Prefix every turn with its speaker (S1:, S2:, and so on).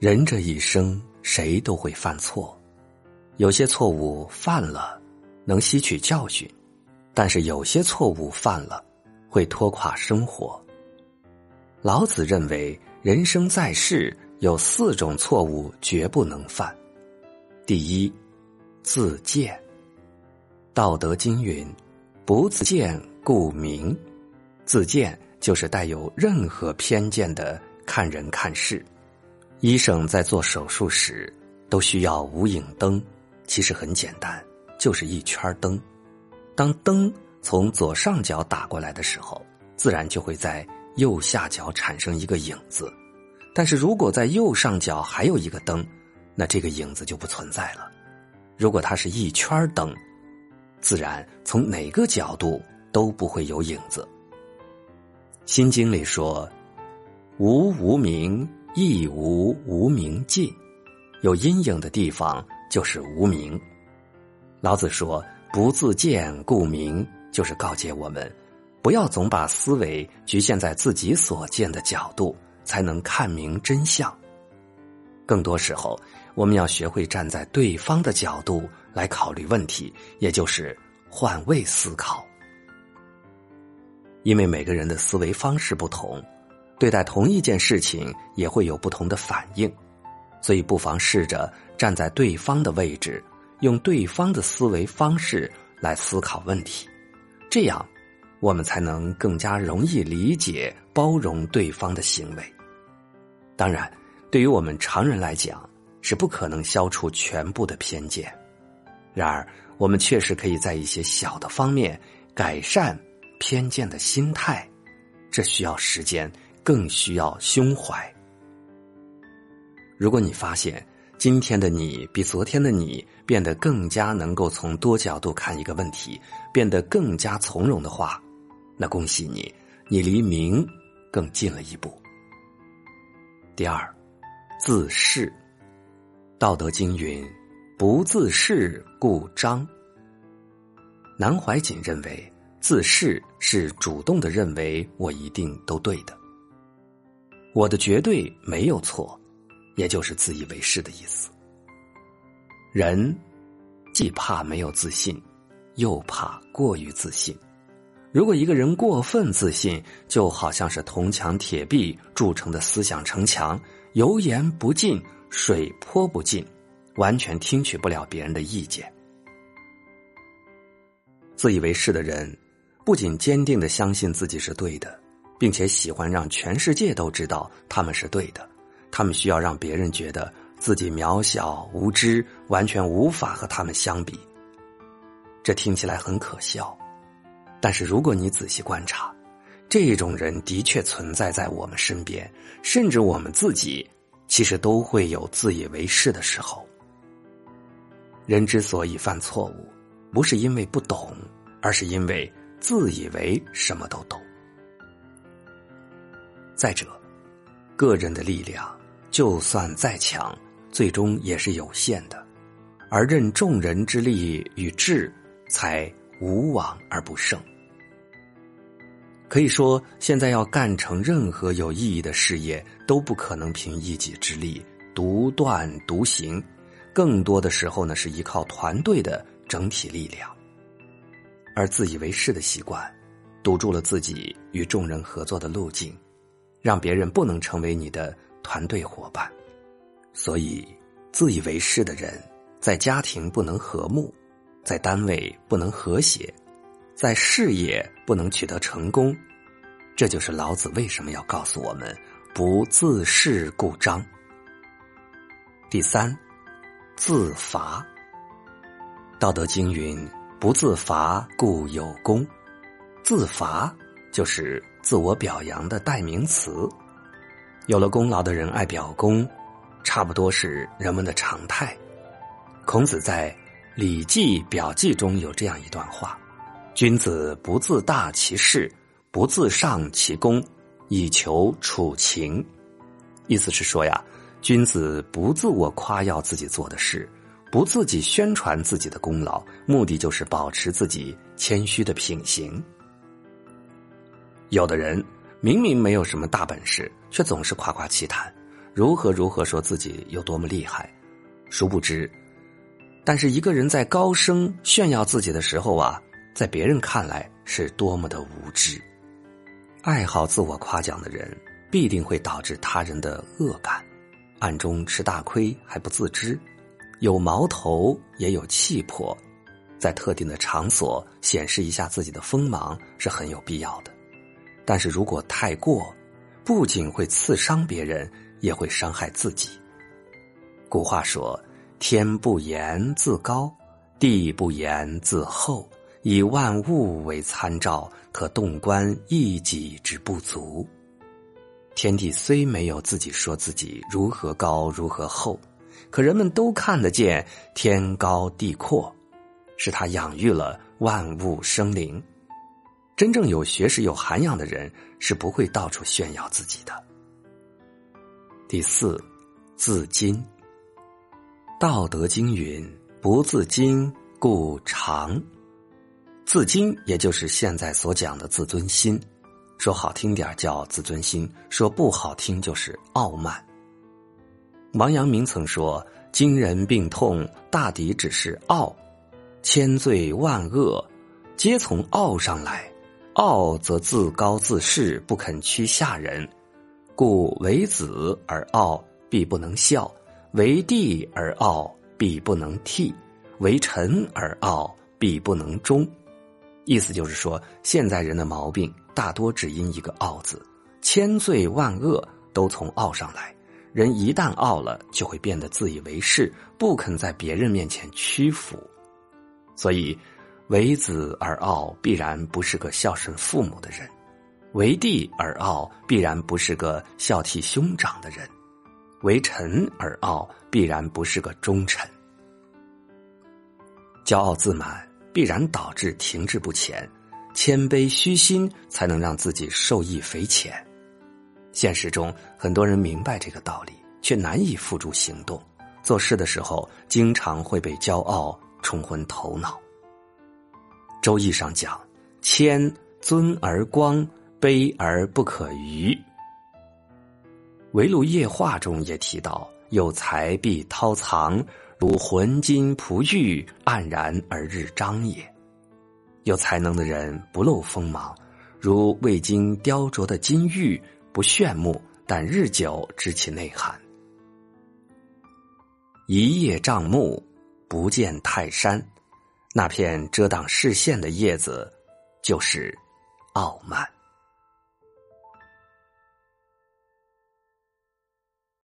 S1: 人这一生，谁都会犯错，有些错误犯了，能吸取教训；但是有些错误犯了，会拖垮生活。老子认为，人生在世有四种错误绝不能犯。第一，自见。道德经云：“不自见，故明。”自见就是带有任何偏见的看人看事。医生在做手术时都需要无影灯，其实很简单，就是一圈灯。当灯从左上角打过来的时候，自然就会在右下角产生一个影子。但是如果在右上角还有一个灯，那这个影子就不存在了。如果它是一圈灯，自然从哪个角度都不会有影子。心经里说：“无无明，亦无无明尽。有阴影的地方就是无明。”老子说：“不自见，故明。”就是告诫我们，不要总把思维局限在自己所见的角度，才能看明真相。更多时候，我们要学会站在对方的角度来考虑问题，也就是换位思考。因为每个人的思维方式不同，对待同一件事情也会有不同的反应，所以不妨试着站在对方的位置，用对方的思维方式来思考问题，这样我们才能更加容易理解、包容对方的行为。当然，对于我们常人来讲，是不可能消除全部的偏见，然而我们确实可以在一些小的方面改善。偏见的心态，这需要时间，更需要胸怀。如果你发现今天的你比昨天的你变得更加能够从多角度看一个问题，变得更加从容的话，那恭喜你，你离明更近了一步。第二，自恃。道德经云：“不自恃，故彰。”南怀瑾认为。自恃是主动的认为我一定都对的，我的绝对没有错，也就是自以为是的意思。人既怕没有自信，又怕过于自信。如果一个人过分自信，就好像是铜墙铁壁铸成的思想城墙，油盐不进，水泼不进，完全听取不了别人的意见。自以为是的人。不仅坚定的相信自己是对的，并且喜欢让全世界都知道他们是对的。他们需要让别人觉得自己渺小无知，完全无法和他们相比。这听起来很可笑，但是如果你仔细观察，这种人的确存在在我们身边，甚至我们自己其实都会有自以为是的时候。人之所以犯错误，不是因为不懂，而是因为。自以为什么都懂。再者，个人的力量就算再强，最终也是有限的，而任众人之力与智，才无往而不胜。可以说，现在要干成任何有意义的事业，都不可能凭一己之力独断独行，更多的时候呢，是依靠团队的整体力量。而自以为是的习惯，堵住了自己与众人合作的路径，让别人不能成为你的团队伙伴。所以，自以为是的人，在家庭不能和睦，在单位不能和谐，在事业不能取得成功。这就是老子为什么要告诉我们：不自恃故彰。第三，自罚。道德经云。不自罚，故有功。自罚就是自我表扬的代名词。有了功劳的人爱表功，差不多是人们的常态。孔子在《礼记·表记》中有这样一段话：“君子不自大其事，不自上其功，以求处情。”意思是说呀，君子不自我夸耀自己做的事。不自己宣传自己的功劳，目的就是保持自己谦虚的品行。有的人明明没有什么大本事，却总是夸夸其谈，如何如何说自己有多么厉害，殊不知，但是一个人在高声炫耀自己的时候啊，在别人看来是多么的无知。爱好自我夸奖的人，必定会导致他人的恶感，暗中吃大亏还不自知。有矛头也有气魄，在特定的场所显示一下自己的锋芒是很有必要的。但是如果太过，不仅会刺伤别人，也会伤害自己。古话说：“天不言自高，地不言自厚，以万物为参照，可洞观一己之不足。”天地虽没有自己说自己如何高如何厚。可人们都看得见天高地阔，是他养育了万物生灵。真正有学识、有涵养的人是不会到处炫耀自己的。第四，自矜。《道德经》云：“不自矜，故长。”自矜也就是现在所讲的自尊心，说好听点叫自尊心，说不好听就是傲慢。王阳明曾说：“今人病痛，大抵只是傲；千罪万恶，皆从傲上来。傲则自高自恃，不肯屈下人。故为子而傲，必不能孝；为弟而傲，必不能悌；为臣而傲，必不能忠。”意思就是说，现在人的毛病大多只因一个“傲”字，千罪万恶都从傲上来。人一旦傲了，就会变得自以为是，不肯在别人面前屈服。所以，为子而傲，必然不是个孝顺父母的人；为弟而傲，必然不是个孝悌兄长的人；为臣而傲，必然不是个忠臣。骄傲自满必然导致停滞不前，谦卑虚心才能让自己受益匪浅。现实中，很多人明白这个道理，却难以付诸行动。做事的时候，经常会被骄傲冲昏头脑。《周易》上讲：“谦尊而光，卑而不可逾。”《围炉夜话》中也提到：“有才必韬藏，如浑金璞玉，黯然而日张也。”有才能的人不露锋芒，如未经雕琢的金玉。不炫目，但日久知其内涵。一叶障目，不见泰山。那片遮挡视线的叶子，就是傲慢。